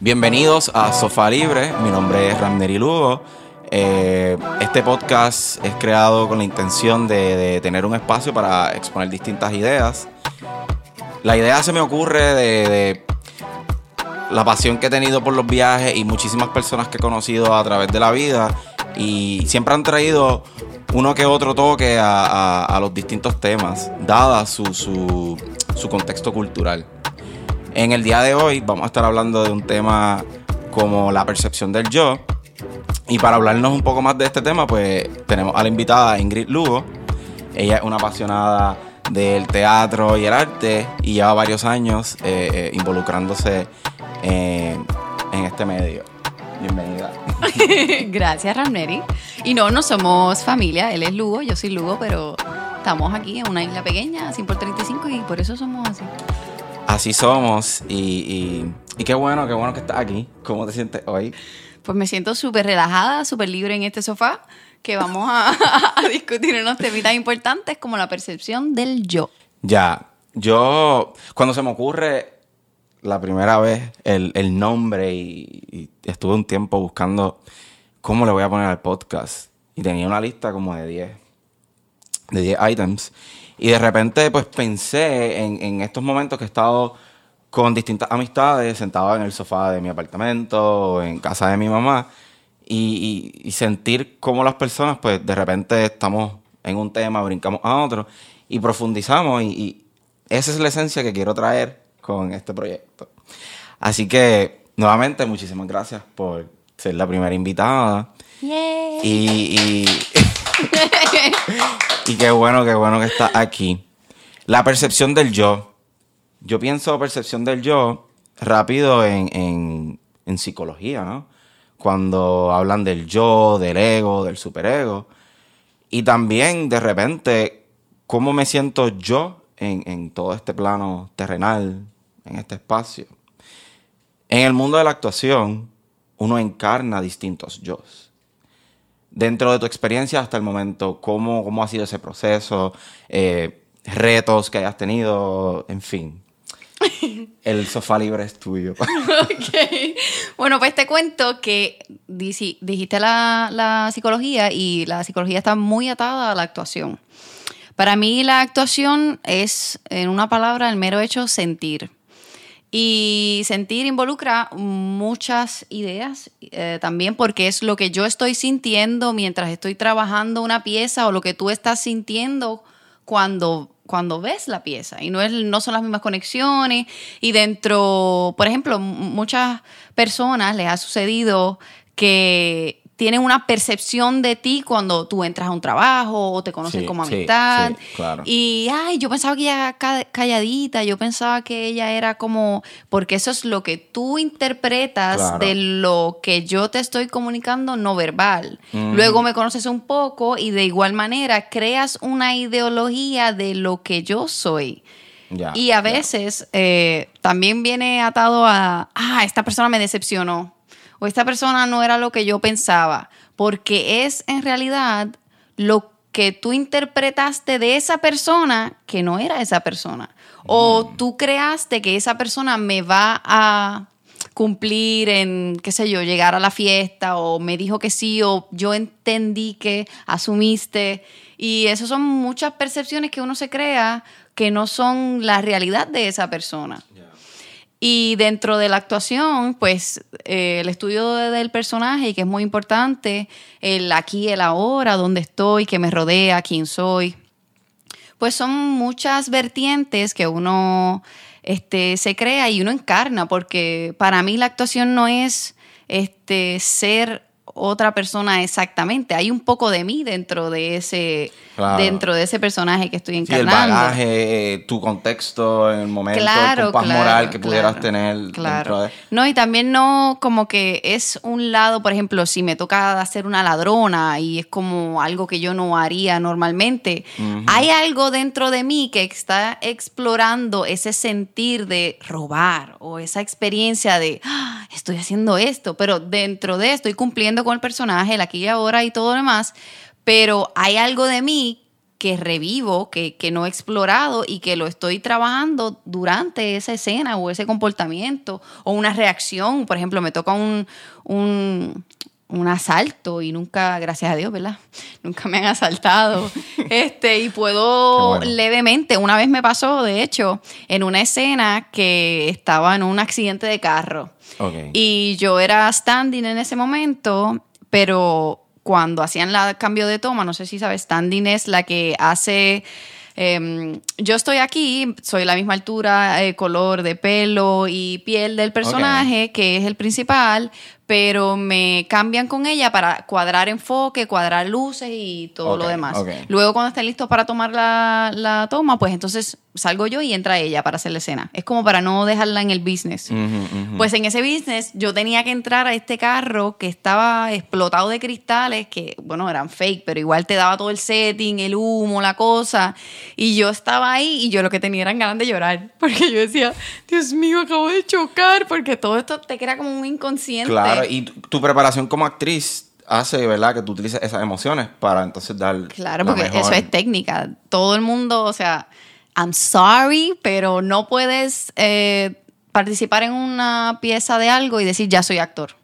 Bienvenidos a Sofá Libre, mi nombre es Ramneri Lugo. Eh, este podcast es creado con la intención de, tener un espacio para exponer distintas ideas. La idea se me ocurre de, la pasión que he tenido por los viajes y muchísimas personas que he conocido a través de la vida y siempre han traído uno que otro toque a, los distintos temas, dada su contexto cultural. En el día de hoy vamos a estar hablando de un tema como la percepción del yo. Y para hablarnos un poco más de este tema, pues tenemos a la invitada Ingrid Lugo. Ella es una apasionada del teatro y el arte y lleva varios años eh, eh, involucrándose en, este medio. Bienvenida. Gracias, Ramneri. Y no, no somos familia. Él es Lugo, yo soy Lugo, pero estamos aquí en una isla pequeña, 100 por 35, y por eso somos así. Así somos. Y, y, y qué bueno, qué bueno que estás aquí. ¿Cómo te sientes hoy? Pues me siento súper relajada, súper libre en este sofá, que vamos a, a discutir unos temitas importantes como la percepción del yo. Ya, yo, cuando se me ocurre la primera vez el, el nombre y, y, estuve un tiempo buscando cómo le voy a poner al podcast. Y tenía una lista como de 10, de 10 items. Y de repente pues pensé en, en estos momentos que he estado con distintas amistades, sentado en el sofá de mi apartamento, o en casa de mi mamá, y, y, y, sentir cómo las personas, pues de repente estamos en un tema, brincamos a otro, y profundizamos, y, y esa es la esencia que quiero traer con este proyecto. Así que, nuevamente, muchísimas gracias por ser la primera invitada. Yay. Y, y, qué bueno, qué bueno que estás aquí. La percepción del yo. Yo pienso percepción del yo rápido en, en, en psicología, ¿no? Cuando hablan del yo, del ego, del superego. Y también, de repente, cómo me siento yo en, en todo este plano terrenal, en este espacio. En el mundo de la actuación, uno encarna distintos yo. Dentro de tu experiencia hasta el momento, ¿cómo, cómo ha sido ese proceso? Eh, retos que hayas tenido, en fin. El sofá libre es tuyo. okay. Bueno, pues te cuento que dijiste la, la psicología y la psicología está muy atada a la actuación. Para mí la actuación es, en una palabra, el mero hecho sentir. Y sentir involucra muchas ideas eh, también porque es lo que yo estoy sintiendo mientras estoy trabajando una pieza o lo que tú estás sintiendo cuando, cuando ves la pieza. Y no, es, no son las mismas conexiones. Y dentro, por ejemplo, muchas personas les ha sucedido que tienen una percepción de ti cuando tú entras a un trabajo o te conocen Sí, como amistad. sí, claro. Y, ay, yo pensaba que ella calladita, yo pensaba que ella era como, porque eso es lo que tú interpretas Claro. de lo que yo te estoy comunicando no verbal. Luego me conoces un poco y de igual manera creas una ideología de lo que yo soy. Y a veces eh, también viene atado a, ah, esta persona me decepcionó o esta persona no era lo que yo pensaba, porque es en realidad lo que tú interpretaste de esa persona que no era esa persona. O tú creaste que esa persona me va a cumplir en, qué sé yo, llegar a la fiesta o me dijo que sí o yo entendí que asumiste. Y eso son muchas percepciones que uno se crea que no son la realidad de esa persona. Y dentro de la actuación, pues eh, el estudio de- del personaje, que es muy importante, el aquí, el ahora, dónde estoy, qué me rodea, quién soy, pues son muchas vertientes que uno este, se crea y uno encarna, porque para mí la actuación no es este, ser otra persona exactamente. Hay un poco de mí dentro de ese, Claro. dentro de ese personaje que estoy Sí, el encarnando. bagaje, eh, tu contexto el momento, Claro, el compás claro, moral que pudieras tener dentro Claro. de... No, y también no como que es un lado, por ejemplo, si me toca hacer una ladrona y es como algo que yo no haría normalmente, hay algo dentro de mí que está explorando ese sentir de robar o esa experiencia de "Ah, estoy haciendo esto, pero dentro de estoy cumpliendo con el personaje, el aquí y ahora y todo lo demás, pero hay algo de mí que revivo, que, que no he explorado y que lo estoy trabajando durante esa escena o ese comportamiento o una reacción. Por ejemplo, me toca un, un asalto y nunca, gracias a Dios, ¿verdad? Nunca me han asaltado. este, y puedo bueno. levemente, una vez me pasó, de hecho, en una escena que estaba en un accidente de carro. Y yo era standing en ese momento, pero cuando hacían el cambio de toma, no sé si sabes, standing es la que hace... em, yo estoy aquí, soy la misma altura, eh, color de pelo y piel del personaje, que es el principal, pero me cambian con ella para cuadrar enfoque, cuadrar luces y todo lo demás. Luego cuando estén listos para tomar la, la toma, pues entonces salgo yo y entra ella para hacer la escena. Es como para no dejarla en el business. Pues en ese business yo tenía que entrar a este carro que estaba explotado de cristales, que bueno, eran fake, pero igual te daba todo el setting, el humo, la cosa. Y yo estaba ahí y yo lo que tenía eran ganas de llorar, porque yo decía, Dios mío, acabo de chocar, porque todo esto te crea como un inconsciente. Claro, y tu, tu preparación como actriz hace, ¿verdad? Que tú utilices esas emociones para entonces dar. Claro, la porque mejor- eso es técnica. Todo el mundo, o sea, I'm sorry, pero no puedes eh, participar en una pieza de algo y decir ya soy actor.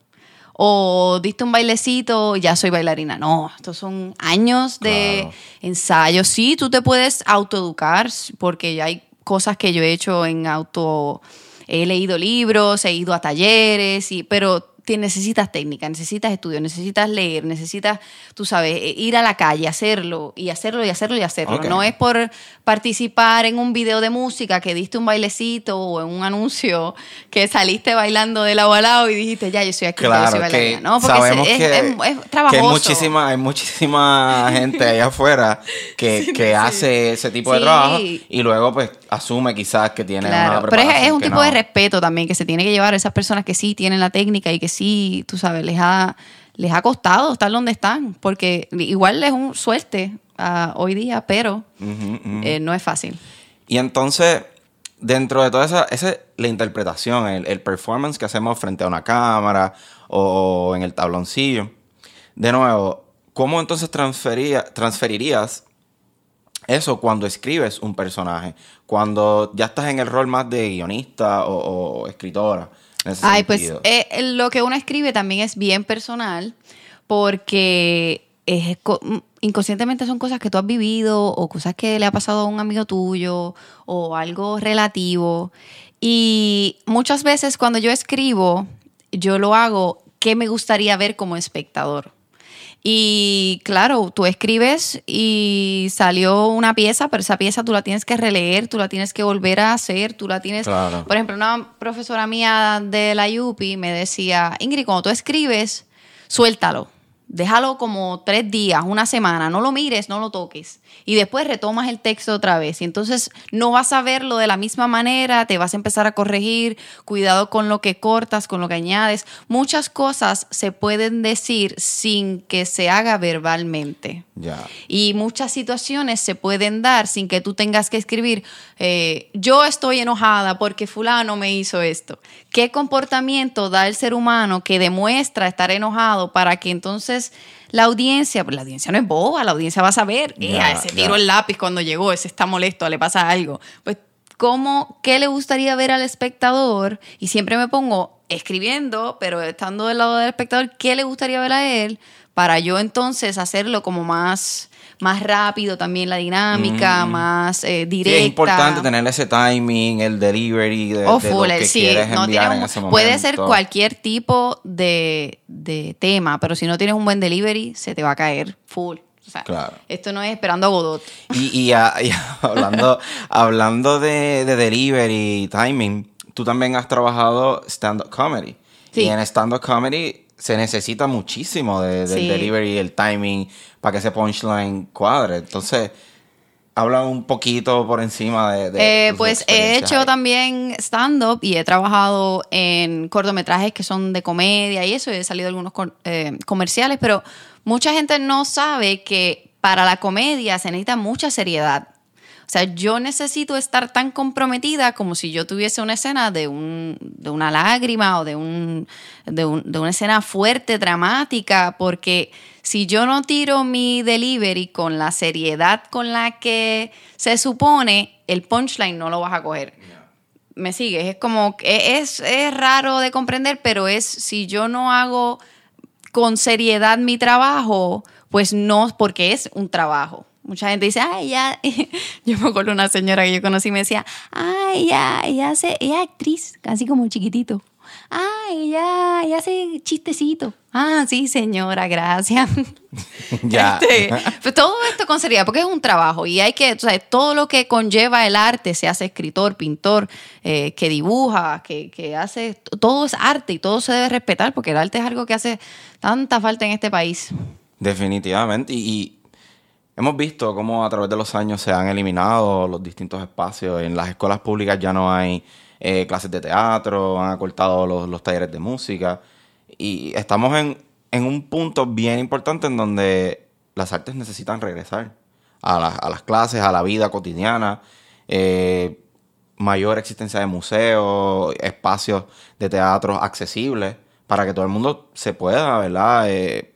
O diste un bailecito, ya soy bailarina. No, estos son años de Claro. ensayo. Sí, tú te puedes autoeducar, porque ya hay cosas que yo he hecho en auto. He leído libros, he ido a talleres, y, pero te necesitas técnica, necesitas estudio, necesitas leer, necesitas, tú sabes, eh, ir a la calle, hacerlo y hacerlo y hacerlo y hacerlo. No es por participar en un video de música que diste un bailecito o en un anuncio que saliste bailando de lado a lado y dijiste, ya, yo soy aquí, ya yo soy Claro, bailarina. No, porque sabemos es, que, es- es que hay trabajoso. muchísima, hay muchísima gente allá afuera que, que hace ese tipo de trabajo y luego pues asume quizás que tiene Claro, una pero es, es un tipo no. de respeto también que se tiene que llevar a esas personas que sí tienen la técnica y que sí, tú sabes, les ha, les ha costado estar donde están, porque igual es un suerte ah, hoy día, pero eh, no es fácil. Y entonces, dentro de toda esa, esa la interpretación, el, el performance que hacemos frente a una cámara o en el tabloncillo, de nuevo, ¿cómo entonces transfería, transferirías eso cuando escribes un personaje? Cuando ya estás en el rol más de guionista o, o escritora. en ese Ay, pues sentido. eh, lo que uno escribe también es bien personal porque es mm, inconscientemente son cosas que tú has vivido o cosas que le ha pasado a un amigo tuyo o algo relativo. Y muchas veces cuando yo escribo, yo lo hago que me gustaría ver como espectador. Y claro, tú escribes y salió una pieza, pero esa pieza tú la tienes que releer, tú la tienes que volver a hacer, tú la tienes... Claro. Por ejemplo, una profesora mía de la UPI me decía, Ingrid, cuando tú escribes, suéltalo. Déjalo como tres días, una semana, no lo mires, no lo toques. Y después retomas el texto otra vez. Y entonces no vas a verlo de la misma manera, te vas a empezar a corregir, cuidado con lo que cortas, con lo que añades. Muchas cosas se pueden decir sin que se haga verbalmente. Ya. Y muchas situaciones se pueden dar sin que tú tengas que escribir, eh, yo estoy enojada porque fulano me hizo esto. ¿Qué comportamiento da el ser humano que demuestra estar enojado para que entonces la audiencia, pues la audiencia no es boba, la audiencia va a saber, eh, Ya, ese ya. tiró el lápiz cuando llegó, ese está molesto, le pasa algo. Pues, ¿cómo, qué le gustaría ver al espectador? Y siempre me pongo escribiendo, pero estando del lado del espectador, ¿qué le gustaría ver a él? Para yo entonces hacerlo como más, más rápido también la dinámica, más eh, Sí, directa. es importante tener ese timing, el delivery de, Oh, de lo full, que sí, quieres no enviar en ese momento. puede ser cualquier tipo de, de tema, pero si no tienes un buen delivery, se te va a caer full. O sea, Claro. Esto no es esperando a Godot. Y, y, y hablando, hablando de, de delivery y timing, tú también has trabajado stand-up comedy. Sí. Y en stand-up comedy se necesita muchísimo de- del Sí. delivery, el timing, para que ese punchline cuadre. Entonces, habla un poquito por encima de... de Eh, pues he hecho ahí. también stand-up y he trabajado en cortometrajes que son de comedia y eso, y he salido algunos eh, comerciales, pero mucha gente no sabe que para la comedia se necesita mucha seriedad. Sea, yo necesito estar tan comprometida como si yo tuviese una escena de, un, de una lágrima o de, un, de, un, de una escena fuerte, dramática, porque si yo no tiro mi delivery con la seriedad con la que se supone, el punchline no lo vas a coger. ¿Me sigues? Es como, es, es raro de comprender, pero es si yo no hago con seriedad mi trabajo, pues no, porque es un trabajo. Mucha gente dice, ay, ya. Yo me acuerdo una señora que yo conocí y me decía, ay, ya, ella, hace, ella es actriz, casi como chiquitito. Ay, ya, ella hace chistecito. Ah, sí, señora, gracias. Ya. Este, pues todo esto con seriedad, porque es un trabajo y hay que, o sea, todo lo que conlleva el arte, se hace escritor, pintor, eh, que dibuja, que, que hace, todo es arte y todo se debe respetar, porque el arte es algo que hace tanta falta en este país. Definitivamente. Y, y hemos visto cómo a través de los años se han eliminado los distintos espacios. En las escuelas públicas ya no hay eh, clases de teatro, han acortado los, los talleres de música. Y estamos en, en un punto bien importante en donde las artes necesitan regresar a, las- a las clases, a la vida cotidiana. eh, mayor existencia de museos, espacios de teatro accesibles para que todo el mundo se pueda, ¿verdad? Eh,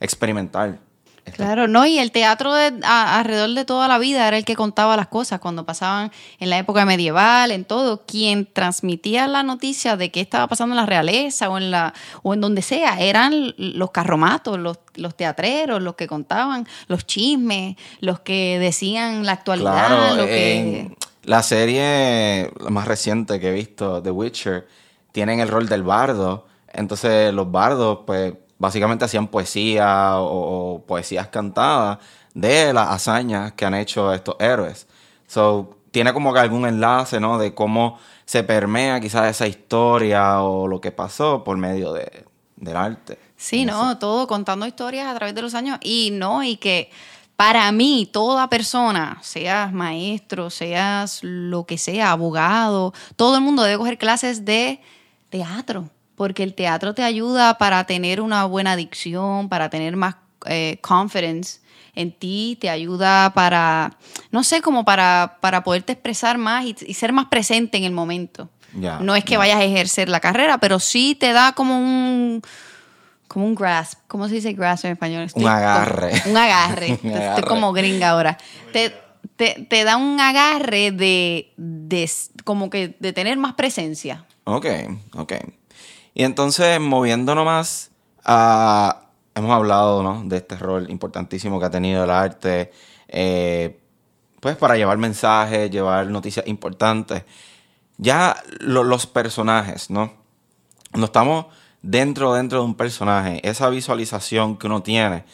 experimentar. Claro, no, y el teatro de- a- alrededor de toda la vida era el que contaba las cosas cuando pasaban en la época medieval, en todo. Quien transmitía la noticia de qué estaba pasando en la realeza o en la o en donde sea, eran los carromatos, los, los teatreros, los que contaban los chismes, los que decían la actualidad, Claro, lo que la serie más reciente que he visto, The Witcher, tienen el rol del bardo. Entonces los bardos, pues, básicamente hacían poesía o, o poesías cantadas de las hazañas que han hecho estos héroes. So, tiene como que algún enlace, ¿no? De cómo se permea quizás esa historia o lo que pasó por medio de, del arte. Sí, no, todo contando historias a través de los años y no, y que para mí toda persona, seas maestro, seas lo que sea, abogado, todo el mundo debe coger clases de teatro, porque el teatro te ayuda para tener una buena dicción, para tener más eh, confidence en ti, te ayuda para, no sé, como para, para poderte expresar más y, y ser más presente en el momento. No es que ya. vayas a ejercer la carrera, pero sí te da como un como un grasp. ¿Cómo se dice grasp en español? Un agarre. como- un agarre. Un Estoy agarre. como gringa ahora. Te, te, te da un agarre de, de como que de tener más presencia. Ok, ok. Y entonces, moviéndonos más a... Hemos hablado, ¿no? De este rol importantísimo que ha tenido el arte, eh, pues para llevar mensajes, llevar noticias importantes. Ya lo- los personajes, ¿no? Cuando estamos dentro, dentro de un personaje, esa visualización que uno tiene,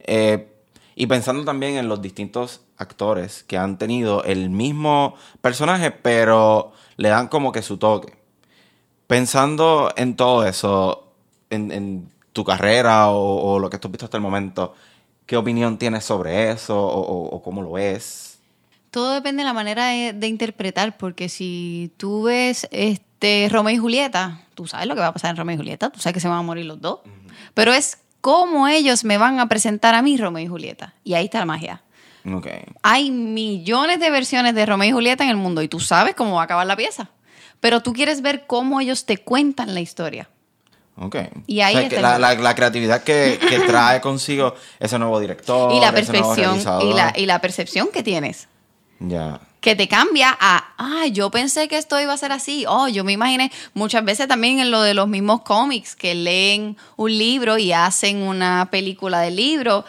eh, y pensando también en los distintos actores que han tenido el mismo personaje, pero le dan como que su toque. Pensando en todo eso, en, en tu carrera o, o lo que tú has visto hasta el momento, ¿qué opinión tienes sobre eso o, o- o cómo lo ves? Todo depende de la manera de, de interpretar, porque si tú ves este Romeo y Julieta, tú sabes lo que va a pasar en Romeo y Julieta, tú sabes que se van a morir los dos, pero es cómo ellos me van a presentar a mí Romeo y Julieta. Y ahí está la magia. Ok. Hay millones de versiones de Romeo y Julieta en el mundo y tú sabes cómo va a acabar la pieza. Pero tú quieres ver cómo ellos te cuentan la historia. Ok. Y ahí O sea, está que el- la, la- la creatividad que, que trae consigo ese nuevo director. y la ese nuevo percepción y la, y la percepción que tienes. Ya. que te cambia a, ah, yo pensé que esto iba a ser así. Oh, yo me imaginé muchas veces también en lo de los mismos cómics que leen un libro y hacen una película del libro.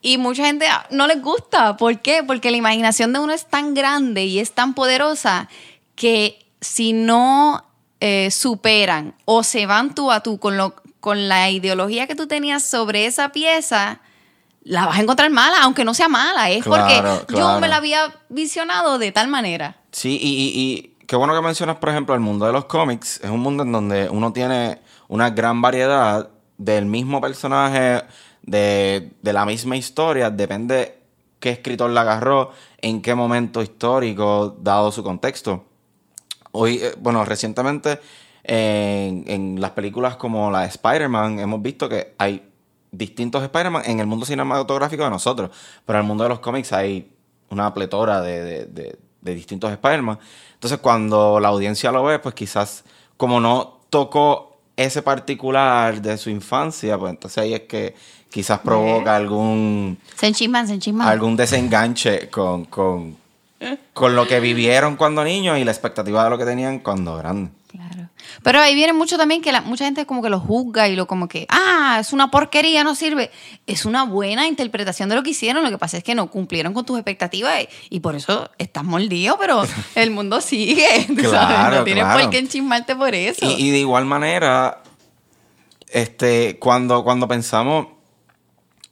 Y mucha gente ah, no les gusta. ¿Por qué? Porque la imaginación de uno es tan grande y es tan poderosa que si no eh, superan o se van tú a tú con, lo, con la ideología que tú tenías sobre esa pieza, la vas a encontrar mala, aunque no sea mala. Es Claro, porque yo me la había visionado de tal manera. Sí, y, y- y qué bueno que mencionas, por ejemplo, el mundo de los cómics. Es un mundo en donde uno tiene una gran variedad del mismo personaje, de, de la misma historia. Depende qué escritor la agarró, en qué momento histórico, dado su contexto. Hoy, eh, bueno, recientemente en, en las películas como la de Spider-Man hemos visto que hay distintos Spider-Man en el mundo cinematográfico de nosotros, pero en el mundo de los cómics hay una pletora de, de- de- de distintos espermas. Entonces, cuando la audiencia lo ve, pues quizás, como no tocó ese particular de su infancia, pues entonces ahí es que quizás provoca algún, Se enchisman, se enchisman. algún desenganche con, con, con lo que vivieron cuando niños y la expectativa de lo que tenían cuando grandes. Claro. Pero ahí viene mucho también que la- mucha gente como que lo juzga y lo como que, ah, es una porquería, no sirve. Es una buena interpretación de lo que hicieron. Lo que pasa es que no cumplieron con tus expectativas y, y por eso estás mordido, pero el mundo sigue. tú sabes, Claro, No tienes claro. por qué enchismarte por eso. Y, y de igual manera, este, cuando, cuando pensamos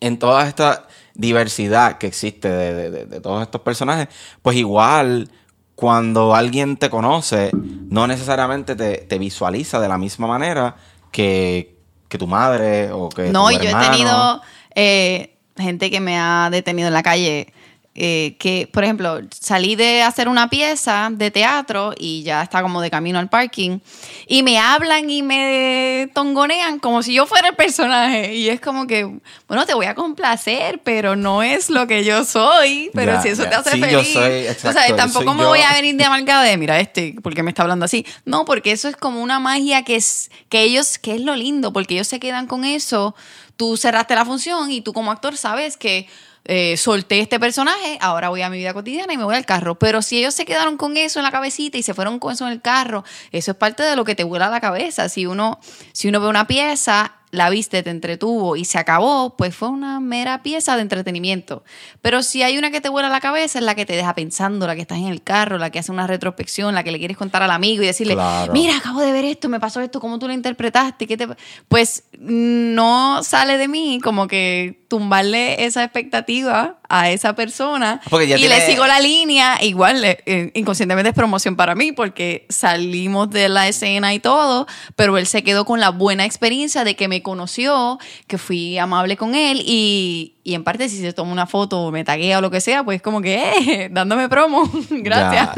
en toda esta diversidad que existe de, de- de- de todos estos personajes, pues igual cuando alguien te conoce, no necesariamente te, te visualiza de la misma manera que, que tu madre o que No, tu y yo he tenido eh, gente que me ha detenido en la calle. Eh, que, por ejemplo, salí de hacer una pieza de teatro y ya está como de camino al parking y me hablan y me tongonean como si yo fuera el personaje y es como que, bueno, te voy a complacer, pero no es lo que yo soy, pero Ya, si eso ya. te hace Sí, yo feliz. soy- exacto, sabes, yo tampoco me yo. voy a venir de amargada de, mira este, porque me está hablando así. No, porque eso es como una magia que es que ellos, que es lo lindo, porque ellos se quedan con eso. Tú cerraste la función y tú como actor sabes que eh, solté este personaje, ahora voy a mi vida cotidiana y me voy al carro. Pero si ellos se quedaron con eso en la cabecita y se fueron con eso en el carro, eso es parte de lo que te vuela la cabeza. Si uno, si uno ve una pieza, la viste, te entretuvo y se acabó, pues fue una mera pieza de entretenimiento. Pero si hay una que te vuela la cabeza, es la que te deja pensando, la que estás en el carro, la que hace una retrospección, la que le quieres contar al amigo y decirle, Claro. mira, acabo de ver esto, me pasó esto, ¿cómo tú lo interpretaste? ¿Qué te... Pues no sale de mí como que tumbarle esa expectativa a esa persona ya y tiene- le sigo la línea, igual eh, inconscientemente es promoción para mí porque salimos de la escena y todo, pero él se quedó con la buena experiencia de que me conoció, que fui amable con él y, y en parte si se toma una foto o me taguea o lo que sea, pues como que, eh, dándome promo, gracias.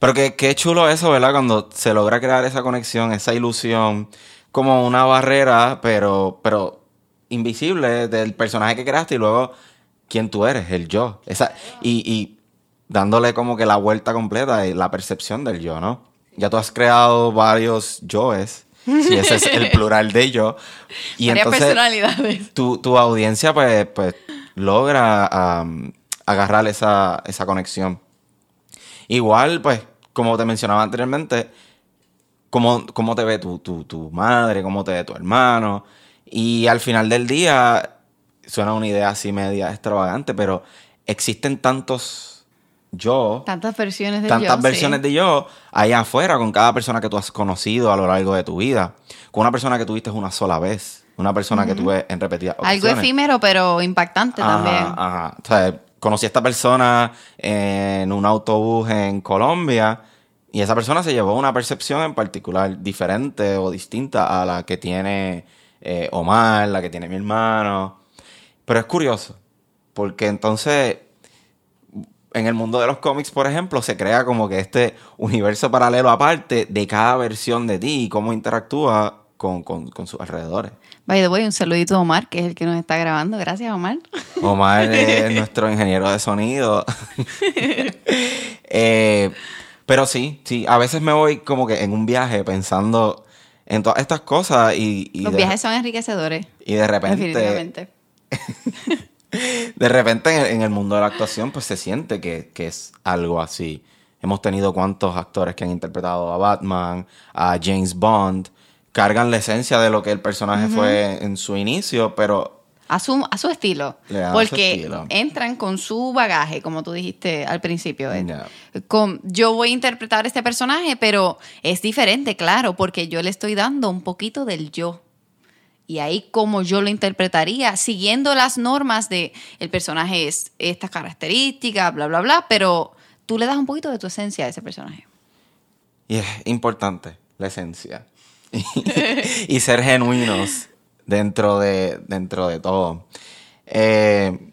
Pero qué, qué chulo eso, ¿verdad? Cuando se logra crear esa conexión, esa ilusión, como una barrera, pero, pero invisible del personaje que creaste y luego quién tú eres, el yo. Esa, y, y dándole como que la vuelta completa y la percepción del yo, ¿no? Ya tú has creado varios yoes, si ese es el plural de yo. Y Varias entonces personalidades. tu, tu audiencia pues, pues logra agarrar esa, esa conexión. Igual, pues, como te mencionaba anteriormente, cómo, cómo te ve tu, tu, tu madre, cómo te ve tu hermano. Y al final del día, suena una idea así media extravagante, pero existen tantos yo, Tantas versiones de tantas yo, versiones sí. de yo allá afuera con cada persona que tú has conocido a lo largo de tu vida. Con una persona que tuviste una sola vez, una persona que tú ves en repetidas Algo ocasiones. efímero, pero impactante Ajá, también. ajá. O sea, conocí a esta persona en un autobús en Colombia y esa persona se llevó una percepción en particular diferente o distinta a la que tiene eh, Omar, la que tiene mi hermano. Pero es curioso, porque entonces en el mundo de los cómics, por ejemplo, se crea como que este universo paralelo aparte de cada versión de ti y cómo interactúa con, con- con sus alrededores. By the way, un saludito a Omar, que es el que nos está grabando. Gracias, Omar. Omar es nuestro ingeniero de sonido. Eh, pero sí, sí, a veces me voy como que en un viaje pensando en todas estas cosas y, y Los de, viajes son enriquecedores. y de repente, Definitivamente. De repente en el, mundo de la actuación pues se siente que, que es algo así. Hemos tenido cuantos actores que han interpretado a Batman, a James Bond, cargan la esencia de lo que el personaje fue en su inicio, pero A su, a su estilo. Su porque estilo. entran con su bagaje, como tú dijiste al principio. Ed. Ya. Con, yo voy a interpretar este personaje, pero es diferente, claro, porque yo le estoy dando un poquito del yo. Y ahí como yo lo interpretaría, siguiendo las normas de el personaje es estas características, bla, bla, bla, pero tú le das un poquito de tu esencia a ese personaje. Y es importante la esencia. y ser genuinos dentro de, dentro de todo. Eh,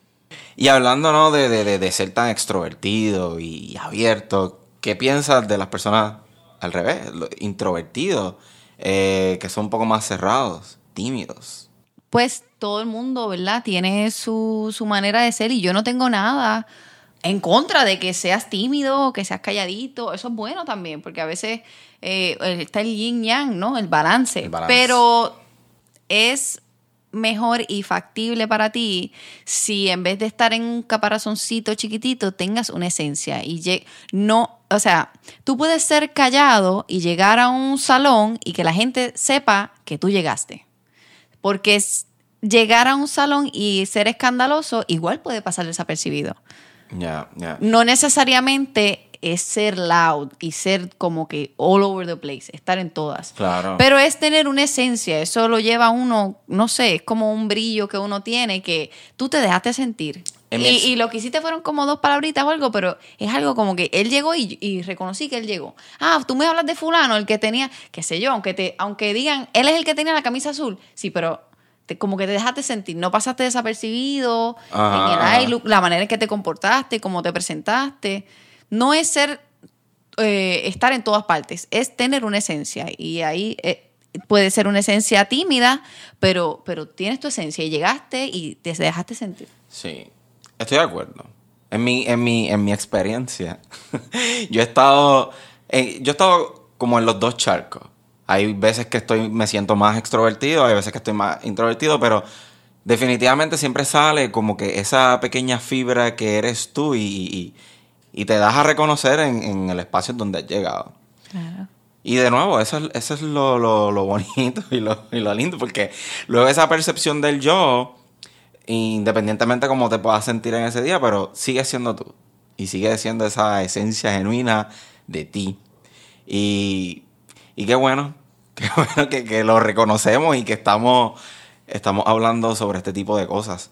y hablando ¿no? de, de- ser tan extrovertido y abierto, ¿qué piensas de las personas al revés, introvertidos, eh, que son un poco más cerrados, tímidos? pues todo el mundo, ¿verdad? Tiene su, su manera de ser y yo no tengo nada en contra de que seas tímido, que seas calladito. Eso es bueno también, porque a veces eh, está el yin yang, ¿no? El balance. El balance. Pero es mejor y factible para ti si en vez de estar en un caparazoncito chiquitito tengas una esencia y no, o sea, tú puedes ser callado y llegar a un salón y que la gente sepa que tú llegaste. Porque es- llegar a un salón y ser escandaloso igual puede pasar desapercibido. Ya. No necesariamente es ser loud y ser como que all over the place, estar en todas. Claro. Pero es tener una esencia, eso lo lleva a uno, no sé, es como un brillo que uno tiene que tú te dejaste sentir. Y, y lo que hiciste fueron como dos palabritas o algo, pero es algo como que él llegó y, y reconocí que él llegó. Ah, tú me hablas de fulano, el que tenía, qué sé yo, aunque te, aunque digan, él es el que tenía la camisa azul. Sí, pero te- como que te dejaste sentir, no pasaste desapercibido Ajá, en el la manera en que te comportaste, cómo te presentaste. No es ser, eh, estar en todas partes, es tener una esencia. Y ahí eh, puede ser una esencia tímida, pero, pero tienes tu esencia y llegaste y te dejaste sentir. Sí, estoy de acuerdo. En mi, en mi, en mi experiencia, yo he estado, eh, yo he estado como en los dos charcos. Hay veces que estoy, me siento más extrovertido, hay veces que estoy más introvertido, pero definitivamente siempre sale como que esa pequeña fibra que eres tú y, y- y te das a reconocer en, en el espacio en donde has llegado. Claro. Y de nuevo, eso es, eso es lo, lo- lo bonito y lo, y lo lindo, porque luego esa percepción del yo, independientemente cómo te puedas sentir en ese día, pero sigue siendo tú. Y sigue siendo esa esencia genuina de ti. Y, qué bueno, qué bueno que, lo reconocemos y que estamos, estamos hablando sobre este tipo de cosas.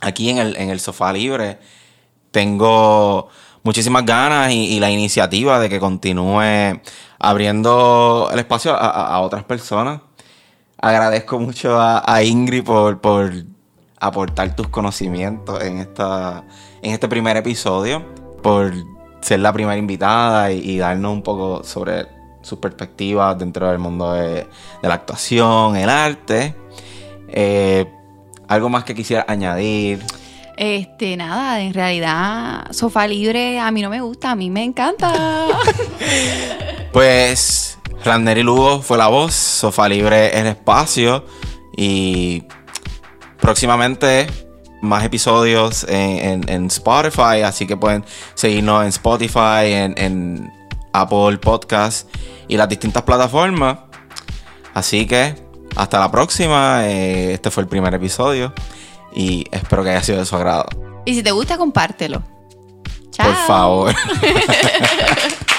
Aquí en el, en el sofá libre tengo muchísimas ganas y, la iniciativa de que continúe abriendo el espacio a otras personas. Agradezco mucho a, a Ingrid por, por aportar tus conocimientos en, esta, en este primer episodio, por ser la primera invitada y, y darnos un poco sobre sus perspectivas dentro del mundo de, de la actuación, el arte. Eh, algo más que quisiera añadir. Este, nada, en realidad, sofá libre a mí no me gusta, a mí me encanta. Pues Randeri Lugo fue la voz, Sofá Libre el espacio y próximamente más episodios en, en- en Spotify, así que pueden seguirnos en Spotify, en, en Apple Podcast y las distintas plataformas. Así que hasta la próxima, eh, este fue el primer episodio y espero que haya sido de su agrado. y si te gusta, compártelo. Chao. Por favor.